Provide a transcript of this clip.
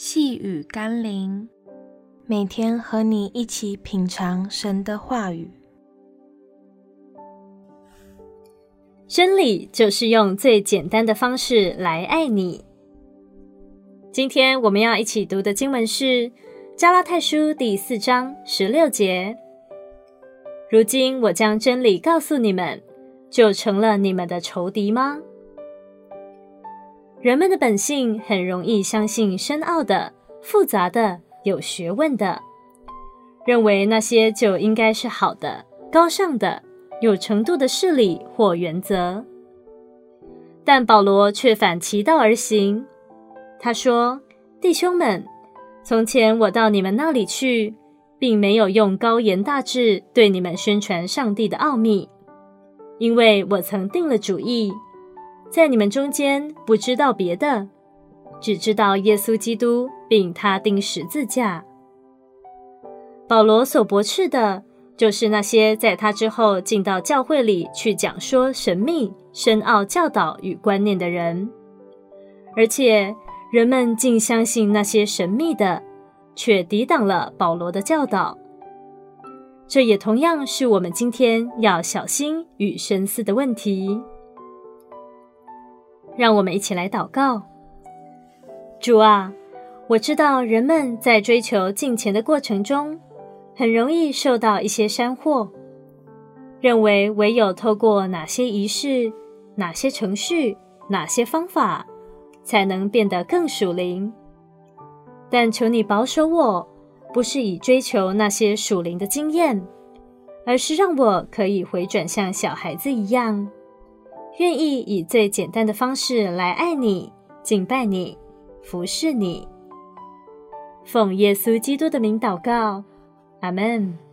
细雨甘霖，每天和你一起品尝神的话语。真理就是用最简单的方式来爱你。今天我们要一起读的经文是《加拉太书》第四章十六节。如今我将真理告诉你们，就成了你们的仇敌吗？人们的本性很容易相信深奥的、复杂的、有学问的，认为那些就应该是好的、高尚的、有程度的事理或原则。但保罗却反其道而行。他说：“弟兄们，从前我到你们那里去，并没有用高言大志对你们宣传上帝的奥秘，因为我曾定了主意。”在你们中间，不知道别的，只知道耶稣基督，并他钉十字架。保罗所驳斥的，就是那些在他之后进到教会里去讲说神秘、深奥教导与观念的人，而且人们竟相信那些神秘的，却抵挡了保罗的教导。这也同样是我们今天要小心与深思的问题。让我们一起来祷告。主啊，我知道人们在追求金钱的过程中，很容易受到一些山货，认为唯有透过哪些仪式、哪些程序、哪些方法，才能变得更属灵。但求你保守我，不是以追求那些属灵的经验，而是让我可以回转像小孩子一样。愿意以最简单的方式来爱你、敬拜你、服侍你，奉耶稣基督的名祷告，阿门。